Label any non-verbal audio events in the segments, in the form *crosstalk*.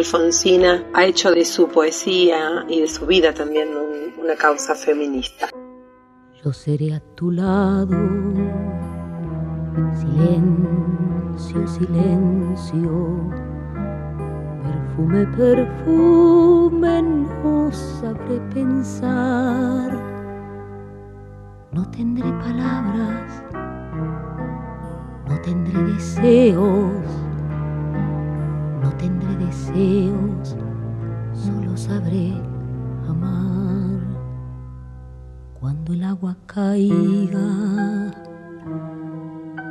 Alfonsina ha hecho de su poesía y de su vida también una causa feminista. Yo seré a tu lado, silencio, silencio, perfume, perfume, no sabré pensar, no tendré palabras, no tendré deseos deseos, solo sabré amar. Cuando el agua caiga,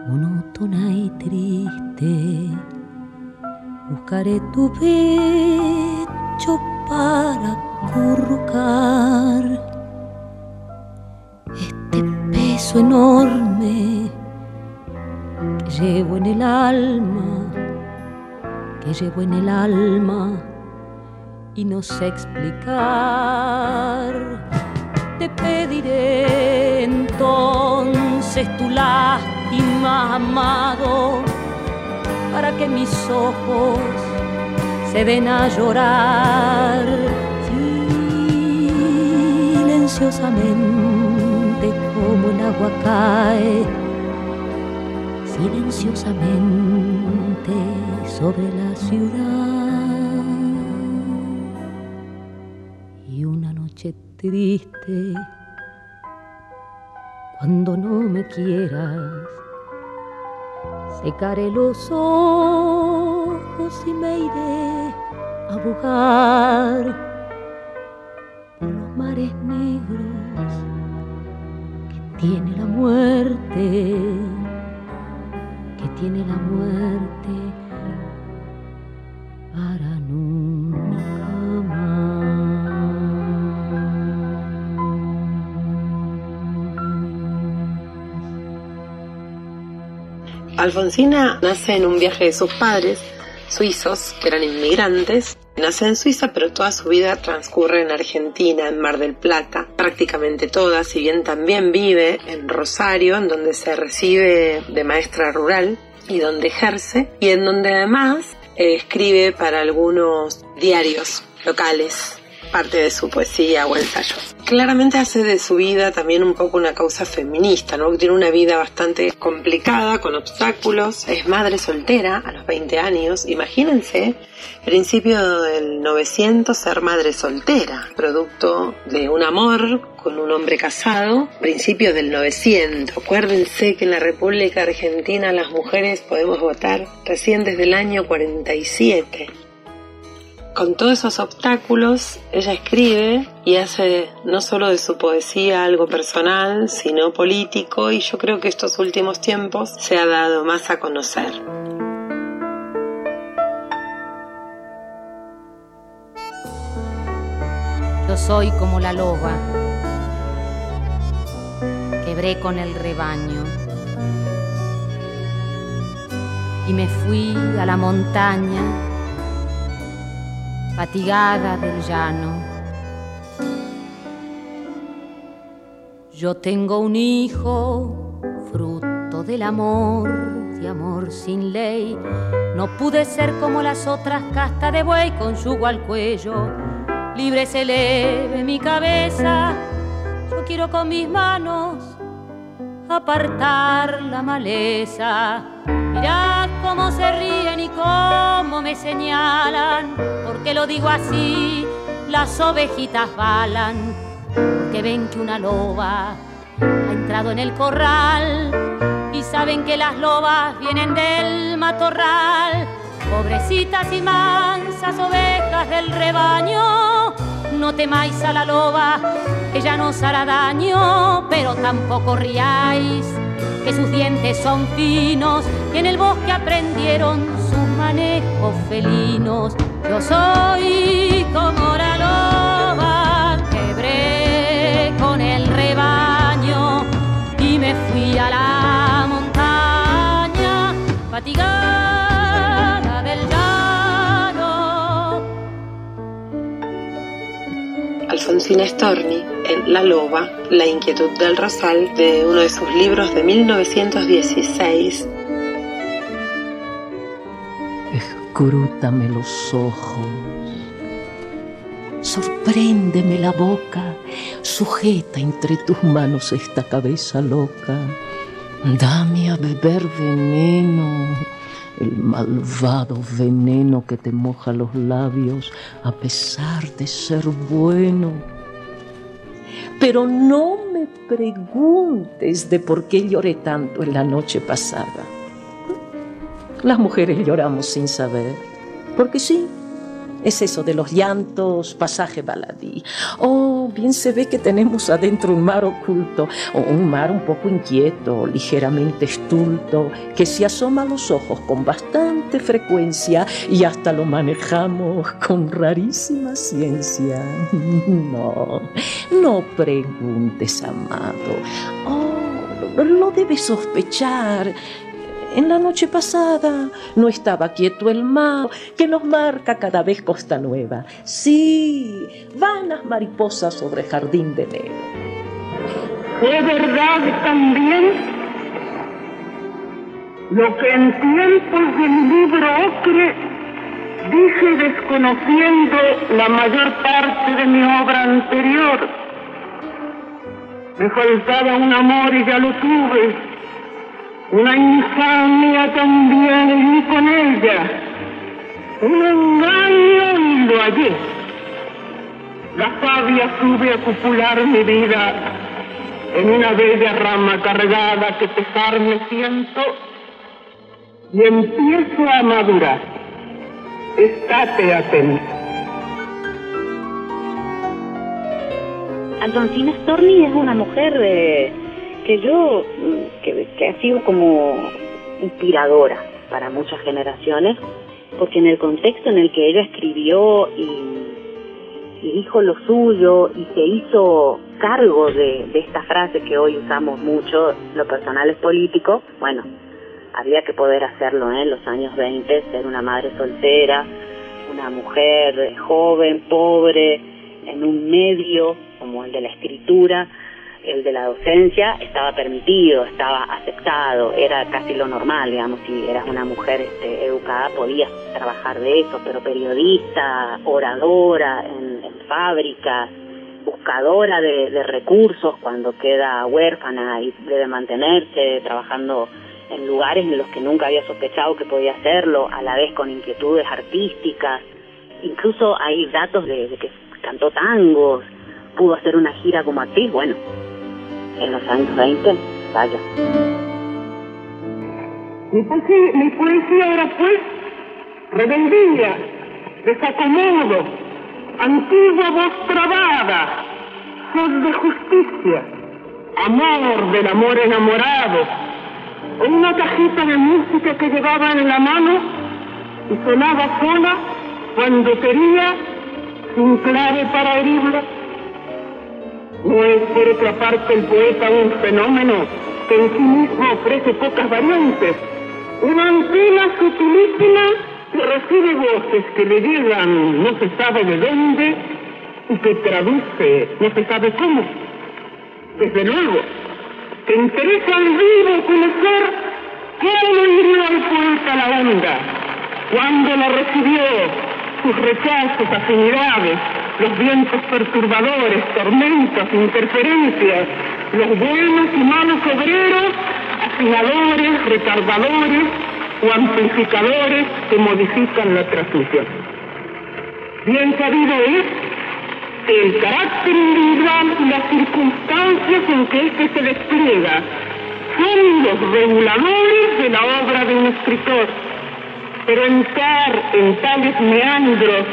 monótona y triste, buscaré tu pecho para currucar este peso enorme que llevo en el alma que llevo en el alma y no sé explicar. Te pediré entonces tu lástima, amado, para que mis ojos se den a llorar silenciosamente como el agua cae, silenciosamente sobre la ciudad. Y una noche triste cuando no me quieras secaré los ojos y me iré a buscar por los mares negros que tiene la muerte que tiene la muerte para nunca Alfonsina nace en un viaje de sus padres, suizos, que eran inmigrantes. Nace en Suiza, pero toda su vida transcurre en Argentina, en Mar del Plata, prácticamente toda, si bien también vive en Rosario, en donde se recibe de maestra rural y donde ejerce, y en donde además escribe para algunos diarios locales parte de su poesía o ensayos. Claramente hace de su vida también un poco una causa feminista, ¿no? Tiene una vida bastante complicada, con obstáculos, es madre soltera a los 20 años, imagínense, principio del 900 ser madre soltera, producto de un amor con un hombre casado, principio del 900. Acuérdense que en la República Argentina las mujeres podemos votar recién desde el año 47 con todos esos obstáculos, ella escribe y hace no solo de su poesía algo personal, sino político, y yo creo que estos últimos tiempos se ha dado más a conocer. Yo soy como la loba, quebré con el rebaño y me fui a la montaña fatigada del llano. Yo tengo un hijo, fruto del amor, de amor sin ley. No pude ser como las otras casta de buey con yugo al cuello. Libre se eleve mi cabeza, yo quiero con mis manos apartar la maleza Mirad cómo se ríen y cómo me señalan, porque lo digo así, las ovejitas balan, que ven que una loba ha entrado en el corral y saben que las lobas vienen del matorral. Pobrecitas y mansas ovejas del rebaño, no temáis a la loba, ella no os hará daño, pero tampoco riáis que sus dientes son finos y en el bosque aprendieron sus manejos felinos. Yo soy como la loba, quebré con el rebaño y me fui a la montaña fatigada del llano. Alfonsina Storni en La Loba, La inquietud del rosal, de uno de sus libros de 1916. Escrútame los ojos sorpréndeme la boca, sujeta entre tus manos esta cabeza loca, dame a beber veneno, el malvado veneno que te moja los labios a pesar de ser bueno. Pero no me preguntes de por qué lloré tanto en la noche pasada. Las mujeres lloramos sin saber, porque sí, es eso de los llantos, pasaje baladí. Oh, bien se ve que tenemos adentro un mar oculto, o un mar un poco inquieto, ligeramente estulto, que se asoma a los ojos con bastante frecuencia y hasta lo manejamos con rarísima ciencia. *laughs* No, no preguntes, amado. Oh, lo debes sospechar en la noche pasada no estaba quieto el mar, que nos marca cada vez costa nueva. Sí, vanas mariposas sobre jardín de enero. ¿Fue verdad también lo que en tiempos del libro ocre dije desconociendo la mayor parte de mi obra anterior? Me faltaba un amor y ya lo tuve una infamia también y con ella, un engaño y lo hallé. La sabia sube a cupular mi vida en una bella rama cargada que pesar me siento y empiezo a madurar. Estate atento. Alfonsina Storni es una mujer de que yo, mm, que, ha sido como inspiradora para muchas generaciones, porque en el contexto en el que ella escribió y, dijo lo suyo y se hizo cargo de, esta frase que hoy usamos mucho, lo personal es político, bueno, había que poder hacerlo ¿eh? en los años 20, ser una madre soltera, una mujer joven, pobre, en un medio como el de la escritura, el de la docencia estaba permitido, estaba aceptado, era casi lo normal, digamos, si eras una mujer este, educada podías trabajar de eso, pero periodista, oradora en, fábricas, buscadora de, recursos cuando queda huérfana y debe mantenerse trabajando en lugares en los que nunca había sospechado que podía hacerlo, a la vez con inquietudes artísticas. Incluso hay datos de que cantó tangos, pudo hacer una gira como actriz, bueno, en los años 20, vaya. Mi poesía, era pues rebeldía, desacomodo, antigua voz trabada, voz de justicia, amor del amor enamorado, o una cajita de música que llevaba en la mano y sonaba sola cuando quería, sin clave para herirla no es por otra parte el poeta un fenómeno que en sí mismo ofrece pocas variantes, una antena sutilísima que recibe voces que le llegan no se sabe de dónde y que traduce no se sabe cómo. Desde luego, que interesa al vivo conocer cómo lo hirió al poeta la onda, cuándo lo recibió, sus rechazos, afinidades, los vientos perturbadores, tormentas, interferencias, los buenos y malos obreros, afinadores, retardadores o amplificadores que modifican la transmisión. Bien sabido es que el carácter individual y las circunstancias en que éste se despliega son los reguladores de la obra de un escritor. Pero entrar en tales meandros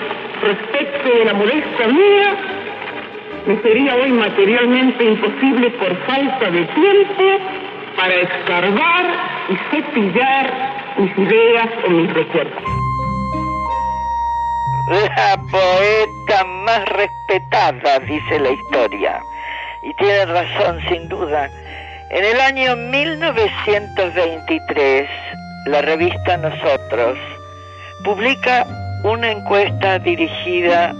respecto de la modesta mía, me sería hoy materialmente imposible por falta de tiempo para escarbar y cepillar mis ideas o mis recuerdos. La poeta más respetada, dice la historia, y tiene razón sin duda. En el año 1923, la revista Nosotros publica una encuesta dirigida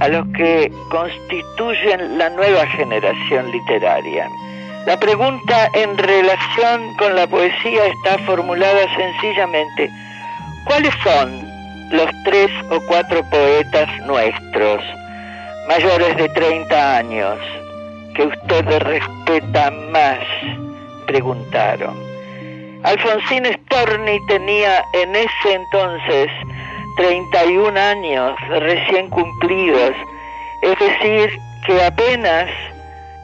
a los que constituyen la nueva generación literaria. La pregunta en relación con la poesía está formulada sencillamente, ¿cuáles son los tres o cuatro poetas nuestros mayores de 30 años que usted respeta más? preguntaron. Alfonsín Storni tenía en ese entonces 31 años recién cumplidos, es decir, que apenas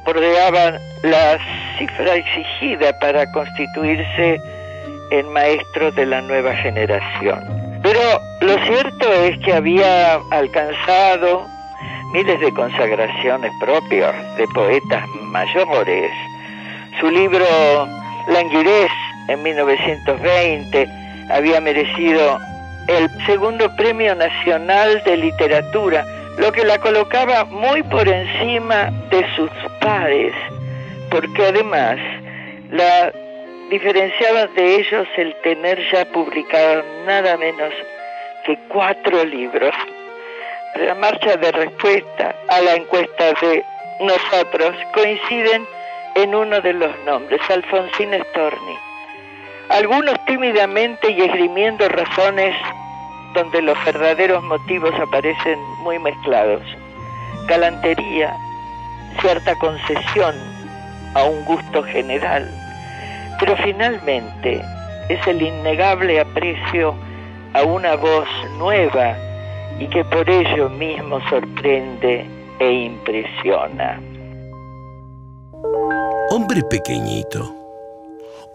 bordeaban la cifra exigida para constituirse en maestro de la nueva generación. Pero lo cierto es que había alcanzado miles de consagraciones propias de poetas mayores. Su libro Languidez en 1920 había merecido el segundo Premio Nacional de Literatura, lo que la colocaba muy por encima de sus pares, porque además la diferenciaba de ellos el tener ya publicado nada menos que cuatro libros. La marcha de respuesta a la encuesta de nosotros coinciden en uno de los nombres, Alfonsín Storni. Algunos tímidamente y esgrimiendo razones donde los verdaderos motivos aparecen muy mezclados. Galantería, cierta concesión a un gusto general, pero finalmente es el innegable aprecio a una voz nueva y que por ello mismo sorprende e impresiona. Hombre pequeñito,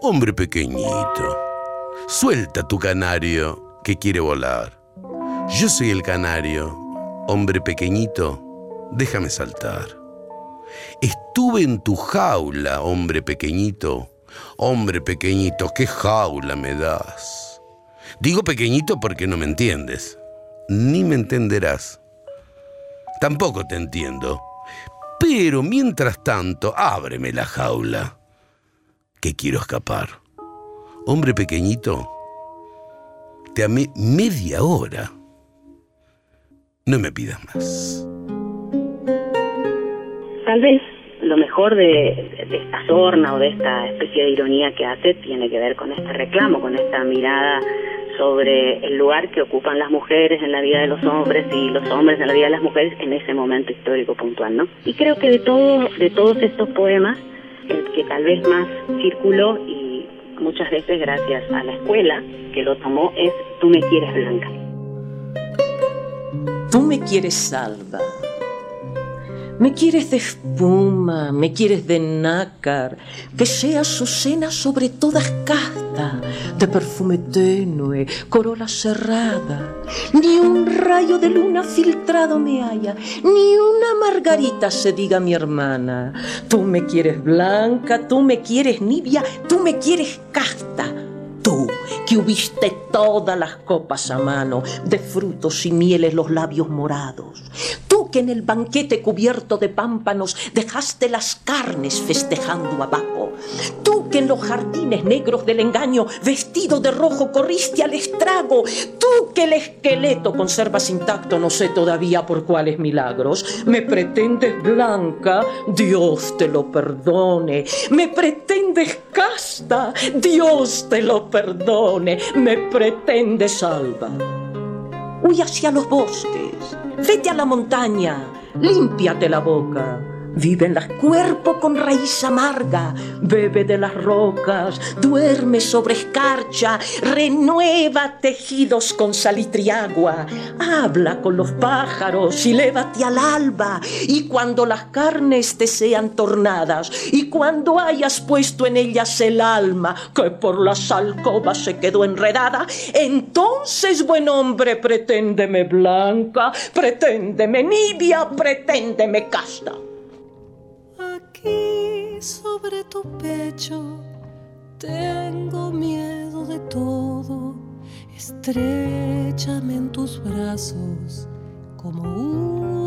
hombre pequeñito, suelta tu canario que quiere volar. Yo soy el canario, hombre pequeñito, déjame saltar. Estuve en tu jaula, hombre pequeñito, hombre pequeñito, qué jaula me das. Digo pequeñito porque no me entiendes, ni me entenderás. Tampoco te entiendo, pero mientras tanto, ábreme la jaula, que quiero escapar. Hombre pequeñito, te amé media hora. No me pidas más. Tal vez lo mejor de, esta sorna o de esta especie de ironía que hace tiene que ver con este reclamo, con esta mirada sobre el lugar que ocupan las mujeres en la vida de los hombres y los hombres en la vida de las mujeres en ese momento histórico puntual, ¿no? Y creo que de todo, de todos estos poemas, el que tal vez más circuló y muchas veces gracias a la escuela que lo tomó es Tú me quieres blanca. Tú me quieres salva me quieres de espuma, me quieres de nácar, que sea su cena sobre todas casta, de perfume tenue, corola cerrada. Ni un rayo de luna filtrado me haya, ni una margarita se diga mi hermana. Tú me quieres blanca, tú me quieres nibia, tú me quieres casta. Tú, que hubiste todas las copas a mano, de frutos y mieles los labios morados que en el banquete cubierto de pámpanos dejaste las carnes festejando abajo. Tú que en los jardines negros del engaño, vestido de rojo, corriste al estrago. Tú que el esqueleto conservas intacto, no sé todavía por cuáles milagros. Me pretendes blanca, Dios te lo perdone. Me pretendes casta, Dios te lo perdone. Me pretendes salva. Huye hacia los bosques Vete a la montaña, límpiate la boca. Vive en las cuerpo con raíz amarga, bebe de las rocas, duerme sobre escarcha, renueva tejidos con salitriagua, habla con los pájaros y lévate al alba, y cuando las carnes te sean tornadas, y cuando hayas puesto en ellas el alma que por las alcobas se quedó enredada, entonces, buen hombre, preténdeme blanca, preténdeme nibia, preténdeme casta aquí sobre tu pecho tengo miedo de todo. Estrechame en tus brazos como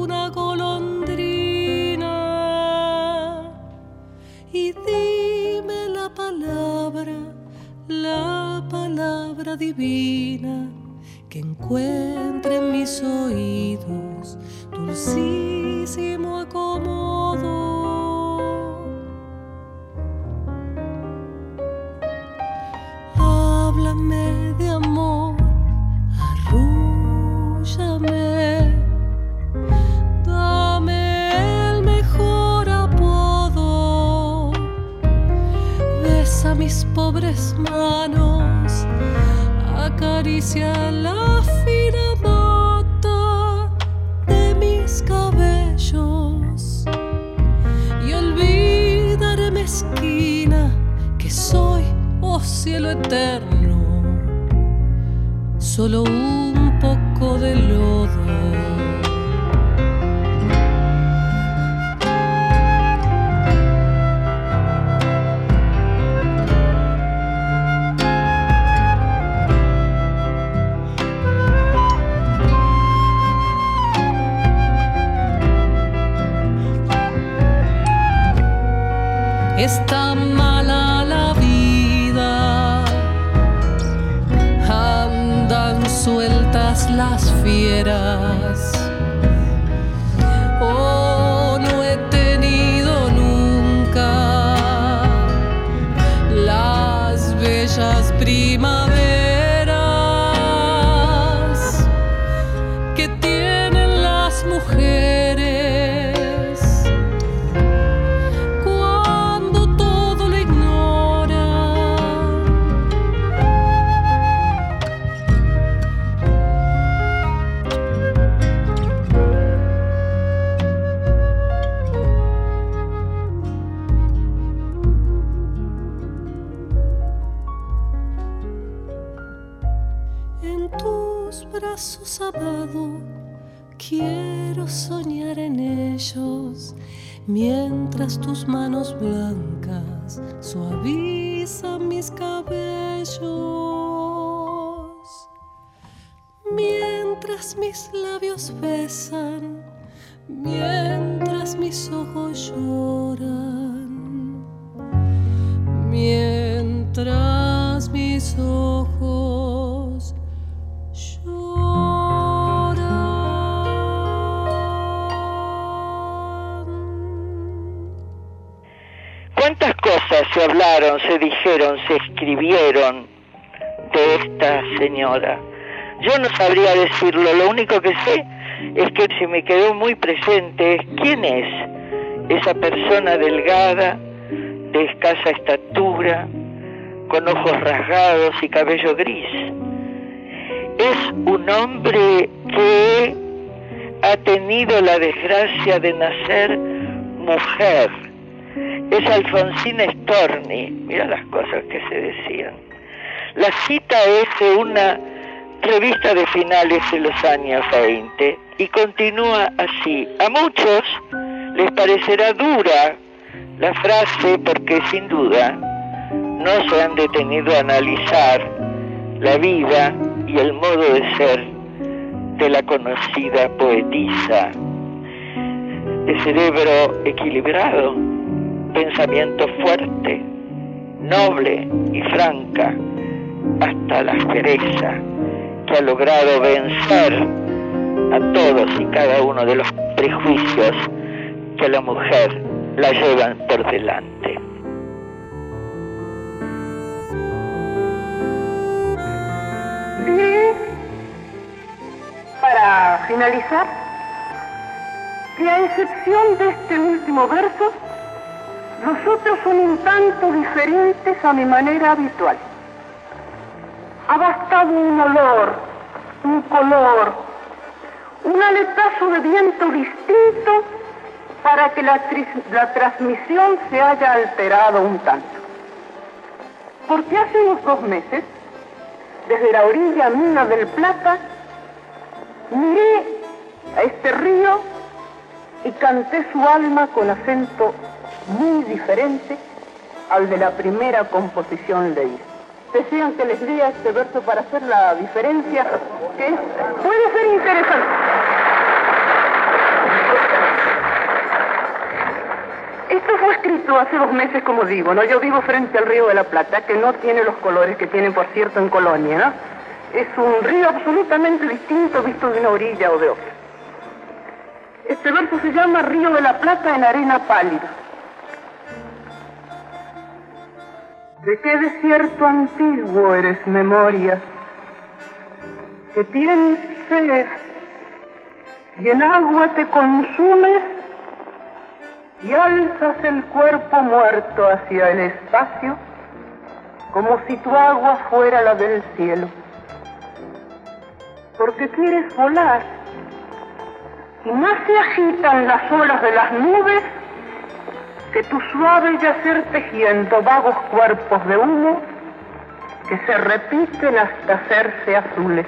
una golondrina y dime la palabra, la palabra divina que encuentre cielo eterno, solo un mientras tus manos blancas suavizan mis cabellos, mientras mis labios besan, mientras mis ojos lloran, se hablaron, se dijeron, se escribieron de esta señora? Yo no sabría decirlo, lo único que sé es que se me quedó muy presente quién es esa persona delgada, de escasa estatura, con ojos rasgados y cabello gris. Es un hombre que ha tenido la desgracia de nacer mujer es Alfonsina Storni. Mira las cosas que se decían. La cita es de una revista de finales de los años 20 y continúa así. A muchos les parecerá dura la frase porque sin duda no se han detenido a analizar la vida y el modo de ser de la conocida poetisa de cerebro equilibrado pensamiento fuerte, noble y franca, hasta la aspereza, que ha logrado vencer a todos y cada uno de los prejuicios que la mujer la llevan por delante. Para finalizar, que a excepción de este último verso, los otros son un tanto diferentes a mi manera habitual. Ha bastado un olor, un color, un aletazo de viento distinto para que la, la transmisión se haya alterado un tanto. Porque hace unos dos meses, desde la orilla mina del Plata, miré a este río y canté su alma con acento muy diferente al de la primera composición leída. Decían que les lea este verso para hacer la diferencia, que puede ser interesante. Esto fue escrito hace dos meses, como digo, ¿no? Yo vivo frente al río de la Plata, que no tiene los colores que tienen, por cierto, en Colonia, ¿no? Es un río absolutamente distinto visto de una orilla o de otra. Este verso se llama Río de la Plata en arena pálida. ¿De qué desierto antiguo eres memoria? Que tienes sed y en agua te consumes y alzas el cuerpo muerto hacia el espacio como si tu agua fuera la del cielo. Porque quieres volar y más se agitan las olas de las nubes que tu suave yacer tejiendo vagos cuerpos de humo que se repiten hasta hacerse azules.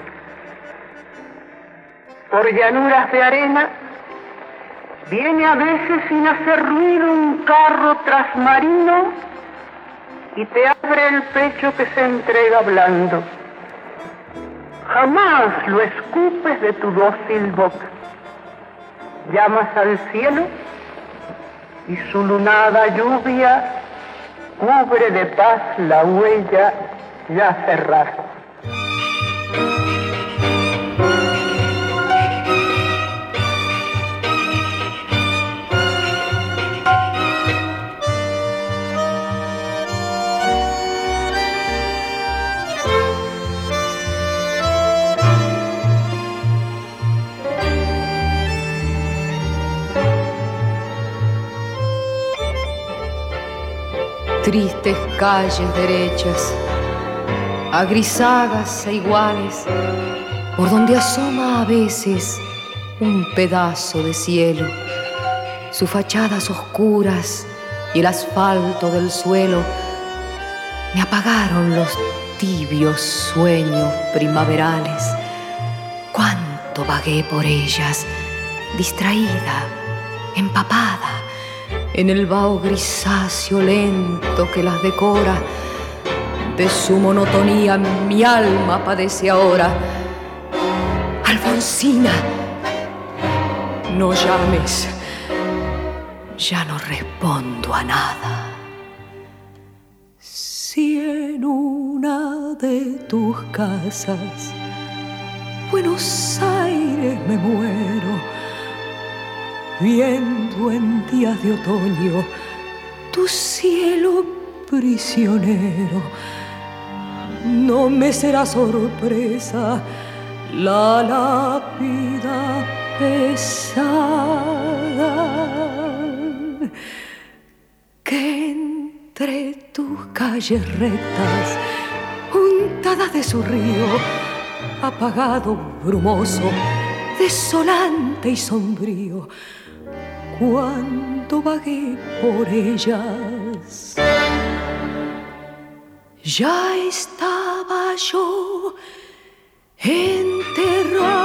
Por llanuras de arena viene a veces sin hacer ruido un carro trasmarino y te abre el pecho que se entrega blando. Jamás lo escupes de tu dócil boca. Llamas al cielo y su lunada lluvia cubre de paz la huella ya cerrada. Tristes calles derechas, agrisadas e iguales, por donde asoma a veces un pedazo de cielo, sus fachadas oscuras y el asfalto del suelo me apagaron los tibios sueños primaverales. Cuánto vagué por ellas, distraída, empapada en el vaho grisáceo lento que las decora. De su monotonía mi alma padece ahora. Alfonsina, no llames, ya no respondo a nada. Si en una de tus casas, Buenos Aires me muero, viendo en días de otoño tu cielo prisionero. No me será sorpresa la lápida pesada que entre tus calles rectas, untadas de su río, apagado, brumoso, desolante y sombrío, cuando vagué por ellas. Ya estaba yo enterrada.